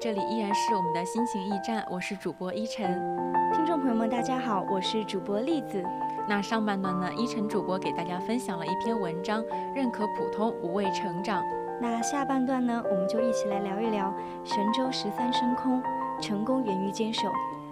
这里依然是我们的心情驿站，我是主播依晨。听众朋友们，大家好，我是主播栗子。那上半段呢，依晨主播给大家分享了一篇文章，认可普通，无畏成长。那下半段呢，我们就一起来聊一聊神舟十三升空，成功源于坚守。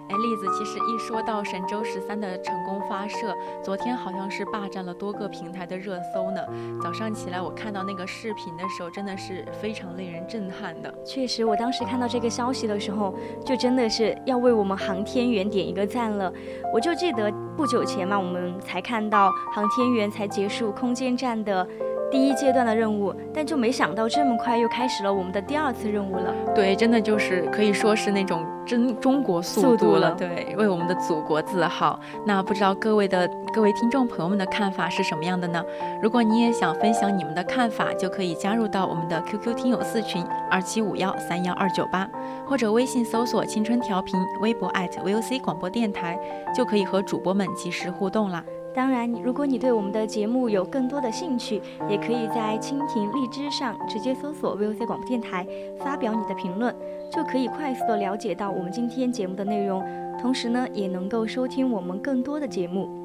哎，栗子，其实一说到神舟十三的成功发射，昨天好像是霸占了多个平台的热搜呢。早上起来我看到那个视频的时候，真的是非常令人震撼的。确实，我当时看到这个消息的时候，就真的是要为我们航天员点一个赞了。我就记得不久前嘛，我们才看到航天员才结束空间站的。第一阶段的任务，但就没想到这么快又开始了我们的第二次任务了。对，真的就是可以说是那种真中国速度了。对，为我们的祖国自豪。那不知道各位的各位听众朋友们的看法是什么样的呢？如果你也想分享你们的看法，就可以加入到我们的 QQ 听友四群二七五幺三幺二九八，或者微信搜索“青春调频”，微博 @VOC 广播电台，就可以和主播们及时互动啦。当然，如果你对我们的节目有更多的兴趣，也可以在蜻蜓、荔枝上直接搜索 VOC 广播电台，发表你的评论，就可以快速的了解到我们今天节目的内容，同时呢，也能够收听我们更多的节目。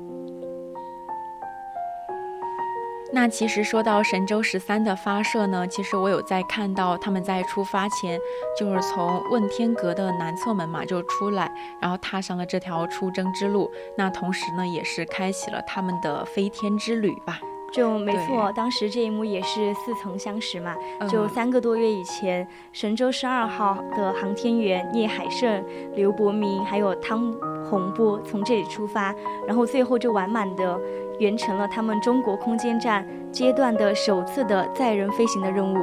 那其实说到神舟十三的发射呢，其实我有在看到他们在出发前，就是从问天阁的南侧门嘛就出来，然后踏上了这条出征之路。那同时呢，也是开启了他们的飞天之旅吧。就没错，当时这一幕也是似曾相识嘛。就三个多月以前，神舟十二号的航天员聂海胜、刘伯明还有汤洪波从这里出发，然后最后就完满的。完成了他们中国空间站阶段的首次的载人飞行的任务。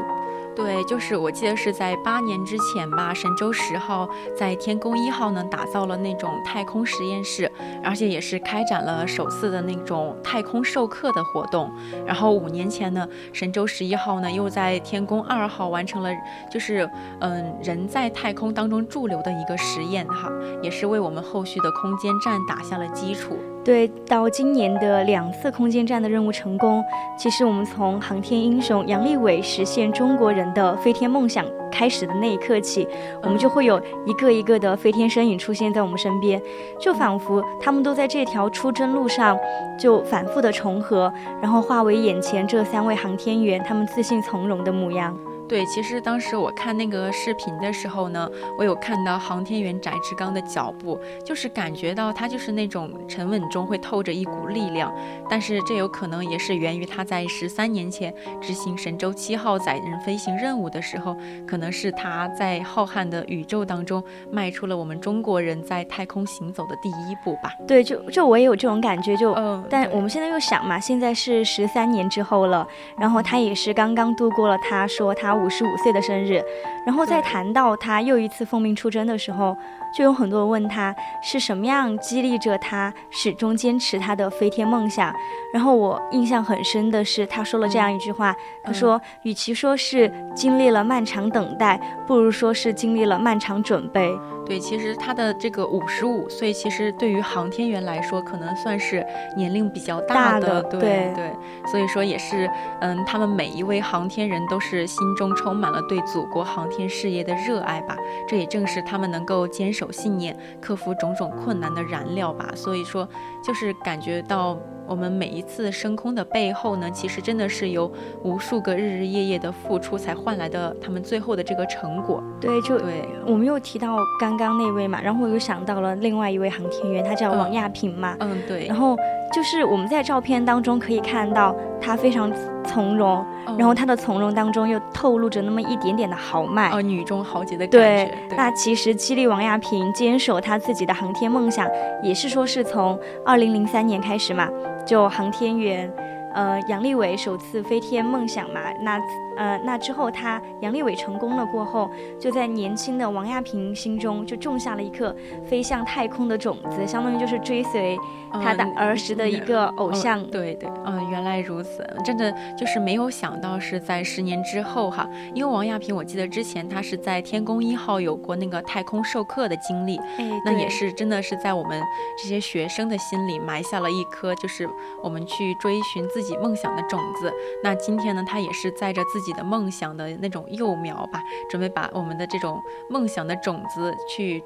对，就是我记得是在八年之前吧，神舟十号在天宫一号呢打造了那种太空实验室，而且也是开展了首次的那种太空授课的活动。然后五年前呢，神舟十一号呢又在天宫二号完成了，就是嗯人在太空当中驻留的一个实验哈，也是为我们后续的空间站打下了基础。对，到今年的两次空间站的任务成功，其实我们从航天英雄杨利伟实现中国人的飞天梦想开始的那一刻起，我们就会有一个一个的飞天身影出现在我们身边，就仿佛他们都在这条出征路上就反复的重合，然后化为眼前这三位航天员他们自信从容的模样。对，其实当时我看那个视频的时候呢，我有看到航天员翟志刚的脚步，就是感觉到他就是那种沉稳中会透着一股力量。但是这有可能也是源于他在十三年前执行神舟七号载人飞行任务的时候，可能是他在浩瀚的宇宙当中迈出了我们中国人在太空行走的第一步吧。对，就就我也有这种感觉，就嗯，但我们现在又想嘛，现在是十三年之后了，然后他也是刚刚度过了他说他。五十五岁的生日，然后在谈到他又一次奉命出征的时候，就有很多人问他是什么样激励着他始终坚持他的飞天梦想。然后我印象很深的是，他说了这样一句话：“他说，与其说是经历了漫长等待，不如说是经历了漫长准备。”对，其实他的这个五十五岁，其实对于航天员来说，可能算是年龄比较大的，对对对，所以说也是，嗯，他们每一位航天人都是心中充满了对祖国航天事业的热爱吧，这也正是他们能够坚守信念、克服种种困难的燃料吧。所以说，就是感觉到。我们每一次升空的背后呢，其实真的是由无数个日日夜夜的付出才换来的，他们最后的这个成果。对，就对，我们又提到刚刚那位嘛，然后我又想到了另外一位航天员，他叫王亚平嘛。嗯，对。然后就是我们在照片当中可以看到他非常从容，然后她的从容当中又透露着那么一点点的豪迈，哦，女中豪杰的感觉。对，那其实激励王亚平坚守她自己的航天梦想，也是说是从二零零三年开始嘛。就航天员，呃，杨利伟首次飞天梦想嘛，那。呃，那之后他杨利伟成功了过后，就在年轻的王亚平心中就种下了一颗飞向太空的种子，相当于就是追随他的儿时的一个偶像。对对，嗯，原来如此，真的就是没有想到是在十年之后哈，因为王亚平我记得之前他是在天宫一号有过那个太空授课的经历，哎，那也是真的是在我们这些学生的心里埋下了一颗就是我们去追寻自己梦想的种子。那今天呢，他也是载着自自己的梦想的那种幼苗吧，准备把我们的这种梦想的种子去，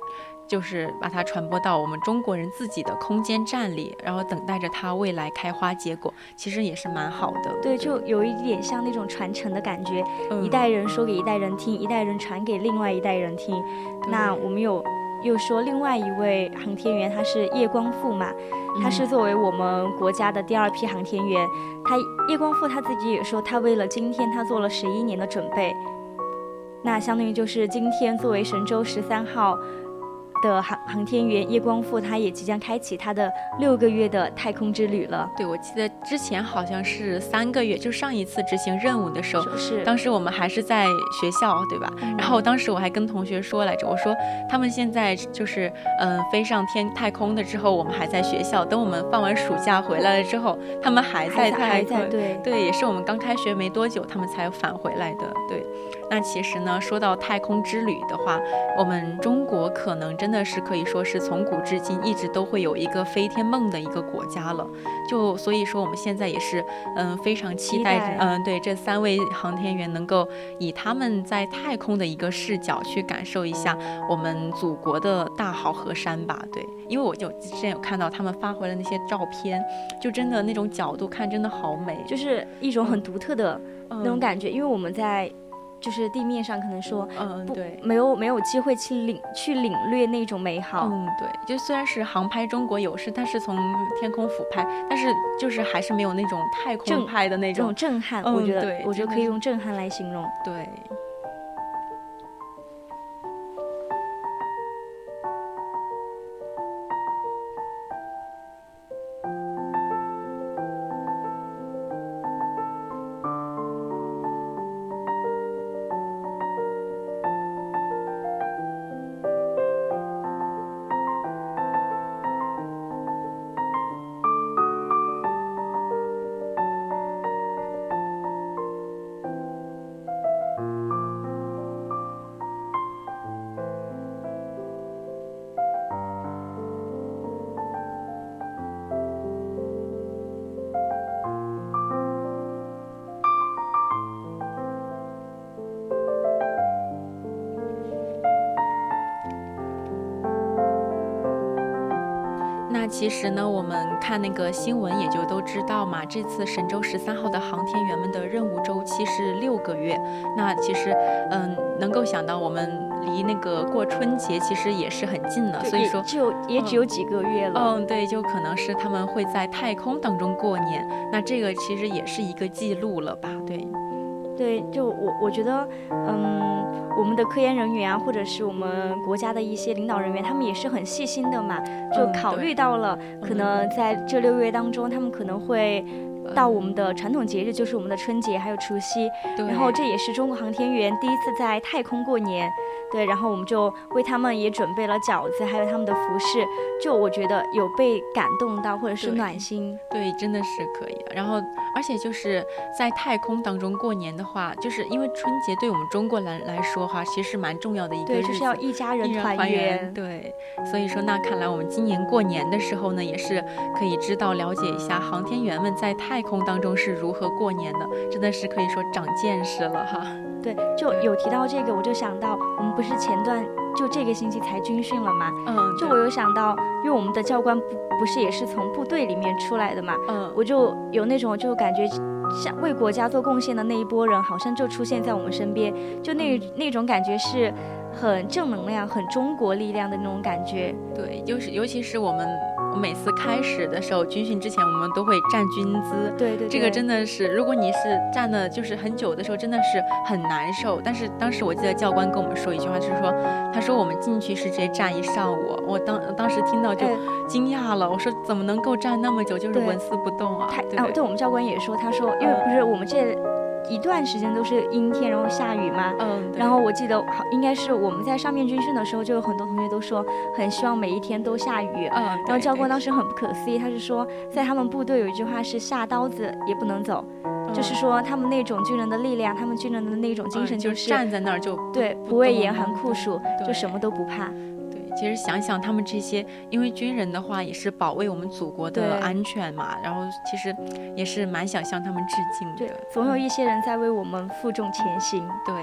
就是把它传播到我们中国人自己的空间站里，然后等待着它未来开花结果，其实也是蛮好的。对，就有一点像那种传承的感觉，一代人说给一代人听，一代人传给另外一代人听。那我们有又说另外一位航天员，他是叶光富嘛。他是作为我们国家的第二批航天员，他叶光富他自己也说，他为了今天他做了十一年的准备，那相当于就是今天作为神舟十三号。的航航天员叶光富，他也即将开启他的六个月的太空之旅了。对，我记得之前好像是三个月，就上一次执行任务的时候，是当时我们还是在学校，对吧？然后当时我还跟同学说来着，我说他们现在就是嗯飞上天太空的之后，我们还在学校，等我们放完暑假回来了之后，他们还在太空。对对，也是我们刚开学没多久，他们才返回来的。对，那其实呢，说到太空之旅的话，我们中国可能真的。真的是可以说是从古至今一直都会有一个飞天梦的一个国家了，就所以说我们现在也是嗯非常期待嗯对这三位航天员能够以他们在太空的一个视角去感受一下我们祖国的大好河山吧。对，因为我就之前有看到他们发回来那些照片，就真的那种角度看真的好美，就是一种很独特的那种感觉，因为我们在。就是地面上可能说，嗯，对，没有没有机会去领去领略那种美好，嗯，对，就虽然是航拍中国有，是它是从天空俯拍，但是就是还是没有那种太空拍的那种震撼，我觉得，我觉得可以用震撼来形容，对。其实呢，我们看那个新闻也就都知道嘛。这次神舟十三号的航天员们的任务周期是六个月。那其实，嗯，能够想到我们离那个过春节其实也是很近了。所以说，就也只有几个月了。嗯，对，就可能是他们会在太空当中过年。那这个其实也是一个记录了吧？对，对，就我我觉得，嗯。我们的科研人员啊，或者是我们国家的一些领导人员，他们也是很细心的嘛，就考虑到了可能在这六个月当中，他们可能会到我们的传统节日，就是我们的春节还有除夕，然后这也是中国航天员第一次在太空过年。对，然后我们就为他们也准备了饺子，还有他们的服饰，就我觉得有被感动到，或者是暖心。对，真的是可以。然后，而且就是在太空当中过年的话，就是因为春节对我们中国人来说哈，其实是蛮重要的一个对，日子，就是要一家人团团圆。对，所以说那看来我们今年过年的时候呢，也是可以知道了解一下航天员们在太空当中是如何过年的，真的是可以说长见识了哈。对，就有提到这个，我就想到我们不是前段就这个星期才军训了嘛？嗯，就我有想到，因为我们的教官不不是也是从部队里面出来的嘛，嗯，我就有那种就感觉像为国家做贡献的那一波人，好像就出现在我们身边，就那那种感觉是很正能量、很中国力量的那种感觉。对，就是尤其是我们每次开始的时候，军训之前我们都会站军姿。对对对，这个真的是，如果你是站的，就是很久的时候，真的是很难受。但是当时我记得教官跟我们说一句话，就是说，他说我们进去是直接站一上午。我当当时听到就哎惊讶了，我说怎么能够站那么久，就是纹丝不动啊？他啊，对不对我们教官也说，他说因为不是我们这一段时间都是阴天，然后下雨嘛。嗯，然后我记得好，应该是我们在上面军训的时候，就有很多同学都说很希望每一天都下雨。嗯，然后教官当时很不可思议，他是说，在他们部队有一句话是下刀子也不能走，就是嗯说他们那种军人的力量，他们军人的那种精神嗯就是是站在那儿就对不畏严寒酷暑，就什么都不怕。对，其实想想他们这些，因为军人的话也是保卫我们祖国的安全嘛，然后其实也是蛮想向他们致敬对的。，总有嗯一些人在为我们负重前行。对，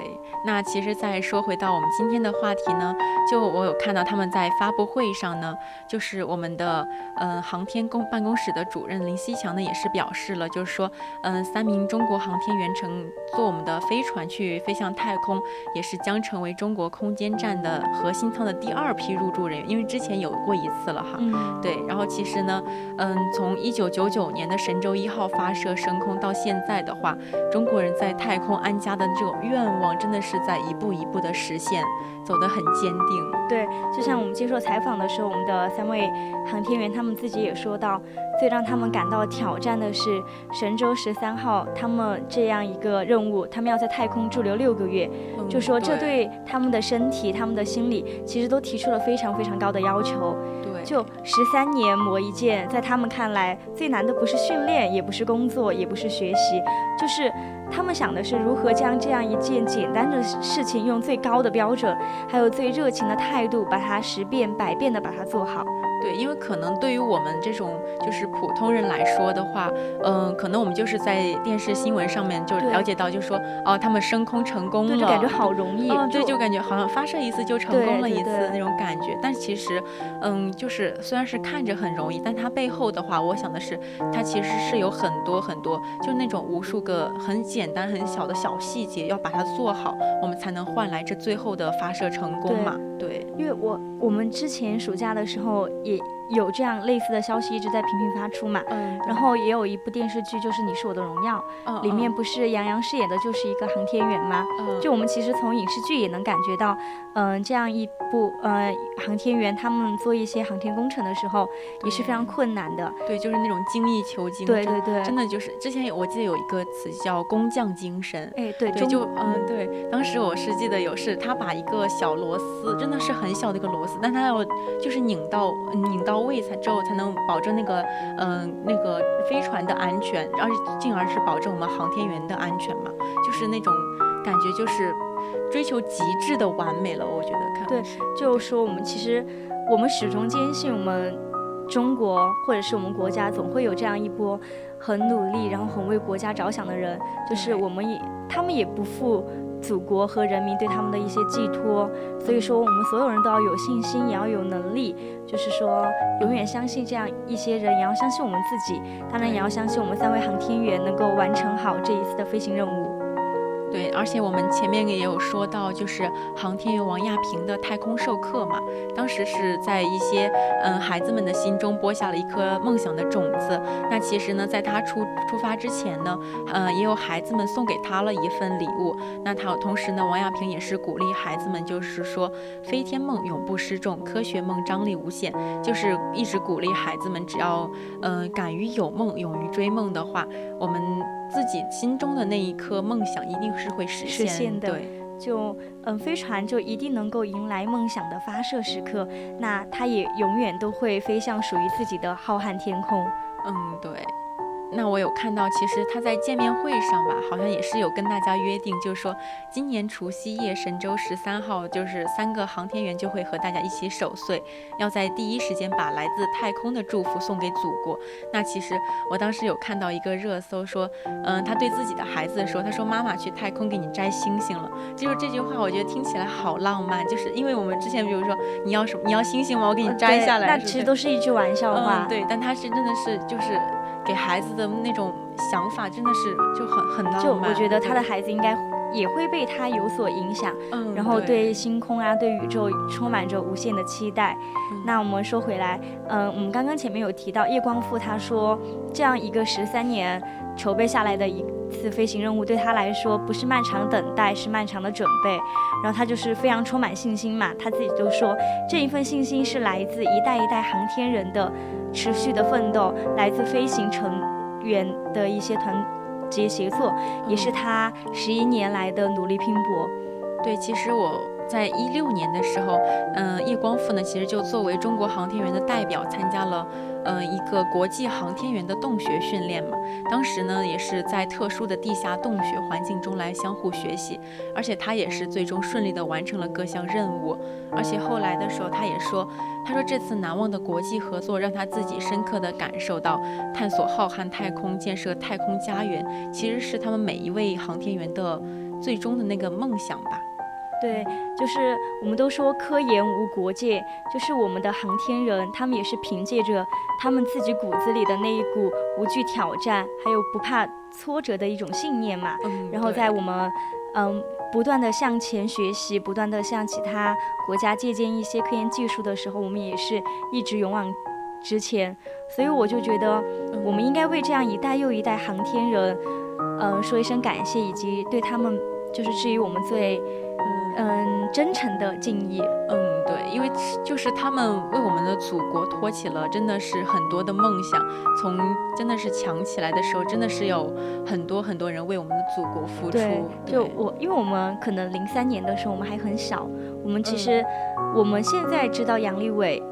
那其实再说回到我们今天的话题呢，就我有看到他们在发布会上呢，就是我们的嗯、呃航天公办公室的主任林希强呢也是表示了，就是说嗯、呃三名中国航天员乘坐我们的飞船去飞向太空，也是将成为中国空间站的核心舱的第二批入住人员，因为之前有过一次了哈。嗯，对，然后其实呢，嗯，从一九九九年的神舟一号发射升空到现在的话，中国人在太空安家的这种愿望，真的是在一步一步的实现，走得很坚定。对，就像我们接受采访的时候，我们的三位航天员他们自己也说到，最让他们感到挑战的是神舟十三号他们这样一个任务，他们要在太空驻留六个月，嗯就说这对他们的身体、他们的心理，其实都提出了非常非常高的要求。对，就十三年磨一剑，在他们看来，最难的不是训练，也不是工作，也不是学习，就是他们想的是如何将这样一件简单的事情，用最高的标准，还有最热情的态度，把它十遍百遍的把它做好。对，因为可能对于我们这种就是普通人来说的话，嗯、可能我们就是在电视新闻上面就了解到，就说哦，他们升空成功了，就感觉好容易。嗯，对，就感觉好像发射一次就成功了一次那种感觉。但其实，嗯，就是虽然是看着很容易，但它背后的话，我想的是，它其实是有很多很多，就那种无数个很简单很小的小细节，要把它做好，我们才能换来这最后的发射成功嘛。对，因为我我们之前暑假的时候也日。有这样类似的消息一直在频频发出嘛。嗯，然后也有一部电视剧，就是《你是我的荣耀》，后里面不是杨洋饰演的就是一个航天员吗？嗯就我们其实从影视剧也能感觉到，嗯、这样一部呃航天员他们做一些航天工程的时候也是非常困难的。对，就是那种精益求精，对对对，真的就是之前有我记得有一个词叫工匠精神。哎对，对，中就嗯，对，当时我是记得有是他把一个小螺丝，真的是很小的一个螺丝，但他要就是拧到拧到位才之后才能保证那个嗯、那个飞船的安全，而进而是保证我们航天员的安全嘛，就是那种感觉就是追求极致的完美了，我觉得看对就是就说我们其实我们始终坚信我们中国或者是我们国家总会有这样一波很努力，然后很为国家着想的人，就是我们也他们也不负祖国和人民对他们的一些寄托，所以说我们所有人都要有信心，也要有能力，就是说永远相信这样一些人，也要相信我们自己，当然也要相信我们三位航天员能够完成好这一次的飞行任务。对，而且我们前面也有说到，就是航天员王亚平的太空授课嘛，当时是在一些嗯孩子们的心中播下了一颗梦想的种子。那其实呢，在他出出发之前呢，呃，也有孩子们送给他了一份礼物。那他同时呢，王亚平也是鼓励孩子们，就是说飞天梦永不失重，科学梦张力无限，就是一直鼓励孩子们，只要嗯、敢于有梦，勇于追梦的话，我们自己心中的那一颗梦想一定是会实现的对，就嗯，飞船就一定能够迎来梦想的发射时刻，那它也永远都会飞向属于自己的浩瀚天空。嗯，对。那我有看到，其实他在见面会上吧，好像也是有跟大家约定，就是说今年除夕夜神舟十三号，就是三个航天员就会和大家一起守岁，要在第一时间把来自太空的祝福送给祖国。那其实我当时有看到一个热搜说，嗯，他对自己的孩子说，他说妈妈去太空给你摘星星了，就是这句话，我觉得听起来好浪漫，就是因为我们之前比如说你要什么你要星星吗？我给你摘下来，那其实都是一句玩笑话。对，但他是真的是就是。给孩子的那种想法真的是就很很浪漫。就我觉得他的孩子应该也会被他有所影响，嗯，然后对星空啊，对宇宙充满着无限的期待。那我们说回来，嗯，我们刚刚前面有提到叶光富，他说这样一个十三年筹备下来的一次飞行任务，对他来说不是漫长等待，是漫长的准备。然后他就是非常充满信心嘛，他自己都说这一份信心是来自一代一代航天人的。持续的奋斗，来自飞行成员的一些团结协作，也是他十一年来的努力拼搏。对，其实我在一六年的时候，嗯，叶光富呢，其实就作为中国航天员的代表参加了。嗯，一个国际航天员的洞穴训练嘛，当时呢也是在特殊的地下洞穴环境中来相互学习，而且他也是最终顺利的完成了各项任务，而且后来的时候他也说，他说这次难忘的国际合作让他自己深刻的感受到，探索浩瀚太空、建设太空家园，其实是他们每一位航天员的最终的那个梦想吧。对，就是我们都说科研无国界，就是我们的航天人，他们也是凭借着他们自己骨子里的那一股无惧挑战，还有不怕挫折的一种信念嘛。嗯。然后在我们嗯不断的向前学习，不断的向其他国家借鉴一些科研技术的时候，我们也是一直勇往直前。所以我就觉得，我们应该为这样一代又一代航天人，嗯说一声感谢，以及对他们就是至于我们最。嗯，真诚的敬意。嗯，对，因为就是他们为我们的祖国托起了真的是很多的梦想。从真的是强起来的时候，真的是有很多很多人为我们的祖国付出。对，就我，因为我们可能零三年的时候我们还很小，我们其实我们现在知道杨利伟。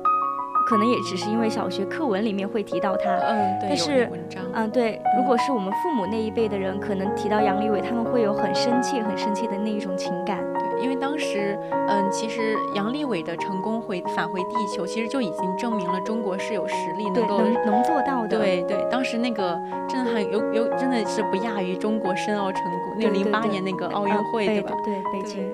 可能也只是因为小学课文里面会提到他，嗯，对但是，嗯，对，如果是我们父母那一辈的人，可能提到杨利伟，他们会有很深切、很深切的那一种情感。对，因为当时，嗯，其实杨利伟的成功回返回地球，其实就已经证明了中国是有实力能够能能做到的。对对，当时那个震撼有有真的是不亚于中国申奥成功，那零八年那个奥运会，对吧？对，北京。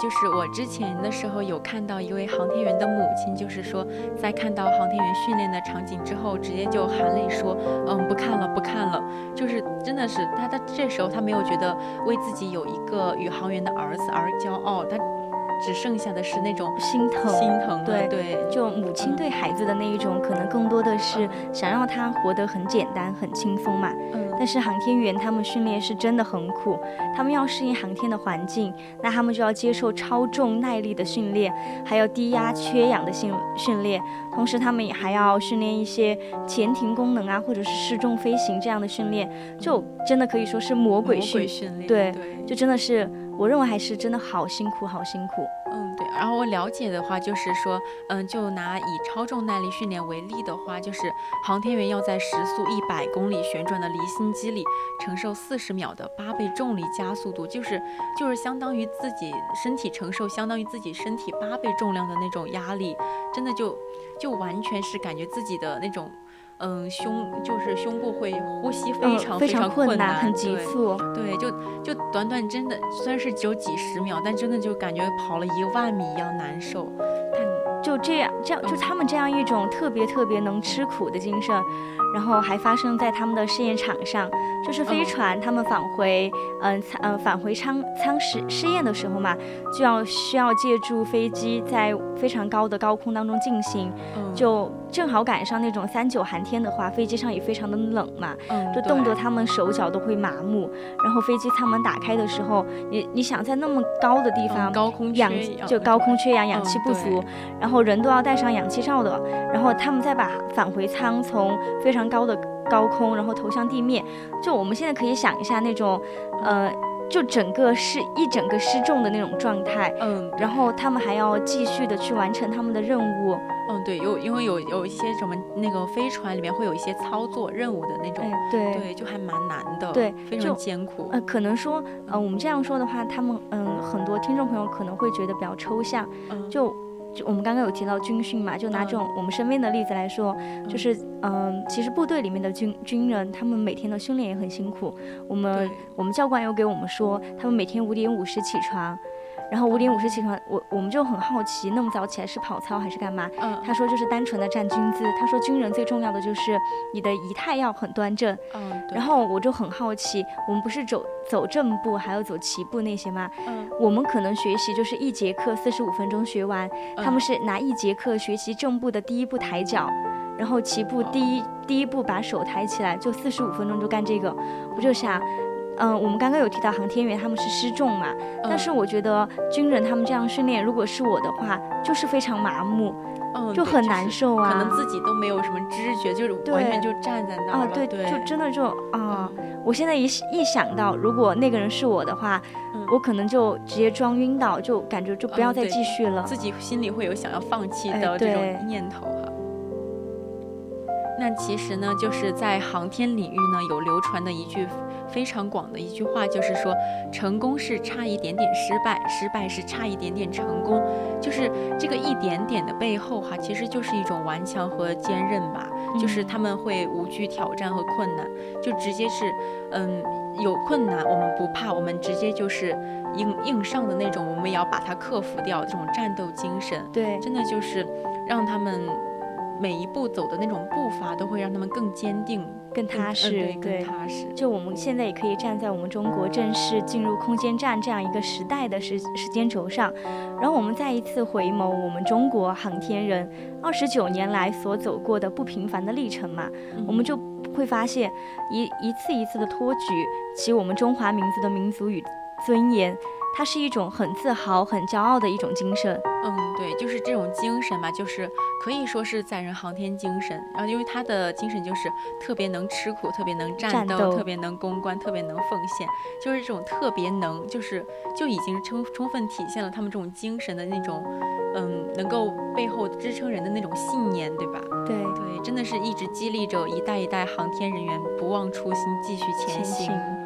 就是我之前的时候有看到一位航天员的母亲，就是说在看到航天员训练的场景之后，直接就含泪说：“嗯，不看了，不看了。”就是真的是他，他这时候他没有觉得为自己有一个宇航员的儿子而骄傲，他只剩下的是那种心疼，心疼，对对，就母亲对孩子的那一种，可能更多的是想让他活得很简单、很轻松嘛。嗯但是航天员他们训练是真的很苦，他们要适应航天的环境，那他们就要接受超重耐力的训练，还有低压缺氧的训训练，同时他们也还要训练一些潜艇功能啊，或者是失重飞行这样的训练，就真的可以说是魔鬼魔训鬼训练，对对，就真的是我认为还是真的好辛苦，好辛苦。嗯，对。然后我了解的话，就是说，嗯，就拿以超重耐力训练为例的话，就是航天员要在时速一百公里旋转的离心机里承受四十秒的八倍重力加速度，就是就是相当于自己身体承受相当于自己身体八倍重量的那种压力，真的就就完全是感觉自己的那种。嗯，胸就是胸部会呼吸非嗯常、非常困难，很急对促。对，就就短短真的虽然是只有几十秒，但真的就感觉跑了一万米一样难受。就这样，这样就他们这样一种特别特别能吃苦的精神，然后还发生在他们的试验场上，就是飞船他们返回，嗯、舱呃返回舱舱试试验的时候嘛，就要需要借助飞机在非常高的高空当中进行，嗯，就正好赶上那种三九寒天的话，飞机上也非常的冷嘛，嗯，就冻得他们手脚都会麻木，然后飞机舱门打开的时候，你你想在那么高的地方，嗯高空氧缺氧就高空缺氧，氧嗯气不足，然后人都要戴上氧气罩的，然后他们再把返回舱从非常高的高空，然后投向地面，就我们现在可以想一下那种，呃，就整个是一整个失重的那种状态，嗯，然后他们还要继续的去完成他们的任务，嗯对，有因为有有一些什么那个飞船里面会有一些操作任务的那种，哎，对。对，就还蛮难的，对非常艰苦。呃，可能说，呃，我们这样说的话，他们，嗯，很多听众朋友可能会觉得比较抽象，嗯。就就我们刚刚有提到军训嘛，就拿这种我们身边的例子来说，就是嗯，其实部队里面的军军人，他们每天的训练也很辛苦。我们我们教官有给我们说，他们每天五点五十起床，然后五点五十起床，我我们就很好奇，那么早起来是跑操还是干嘛？嗯，他说就是单纯的站军姿。他说军人最重要的就是你的仪态要很端正。嗯，然后我就很好奇，我们不是走走正步，还要走齐步那些吗？嗯，我们可能学习就是一节课四十五分钟学完，他们嗯是拿一节课学习正步的第一步抬脚，然后齐步第一第一步把手抬起来，就四十五分钟就干这个。我就想，嗯、我们刚刚有提到航天员他们是失重嘛，但是嗯我觉得军人他们这样训练，如果是我的话，就是非常麻木，嗯就很难受啊。可能自己都没有什么知觉，就是完全就站在那儿啊，对，对，就真的就啊，嗯我现在一一想到，如果那个人是我的话，嗯我可能就直接装晕倒，就感觉就不要再继续了。自己心里会有想要放弃哎的这种念头哈。那其实呢，就是在航天领域呢，有流传的一句非常广的一句话，就是说，成功是差一点点失败，失败是差一点点成功。就是这个一点点的背后哈，其实就是一种顽强和坚韧吧。就是嗯他们会无惧挑战和困难，就直接是，嗯，有困难我们不怕，我们直接就是硬硬上的那种，我们也要把它克服掉，这种战斗精神。对，真的就是让他们每一步走的那种步伐，都会让他们更坚定、更踏实，对，更踏实。就我们现在也可以站在我们中国正式进入空间站这样一个时代的时时间轴上，然后我们再一次回眸我们中国航天人二十九年来所走过的不平凡的历程嘛，嗯我们就会发现一一次一次的托举起我们中华民族的民族与尊严，它是一种很自豪、很骄傲的一种精神。嗯，对，就是这种精神嘛，就是可以说是载人航天精神。然后，因为他的精神就是特别能吃苦，特别能战斗，战斗特别能攻关，特别能奉献，就是这种特别能，就是就已经充充分体现了他们这种精神的那种，嗯，能够背后支撑人的那种信念，对吧？对，对，真的是一直激励着一代一代航天人员不忘初心，继续前前行。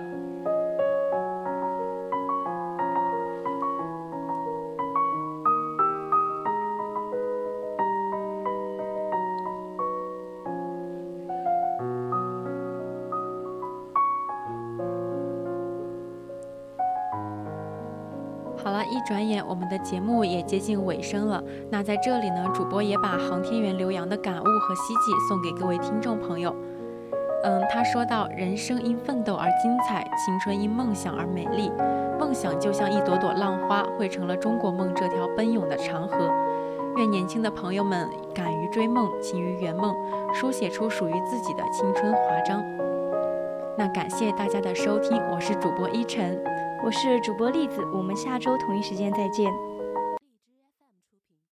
一转眼我们的节目也接近尾声了。那在这里呢，主播也把航天员刘洋的感悟和希冀送给各位听众朋友。嗯，他说到：“人生因奋斗而精彩，青春因梦想而美丽。梦想就像一朵朵浪花，汇成了中国梦这条奔涌的长河。愿年轻的朋友们敢于追梦，勤于圆梦，书写出属于自己的青春华章。”那感谢大家的收听，我是主播依晨，我是主播栗子，我们下周同一时间再见。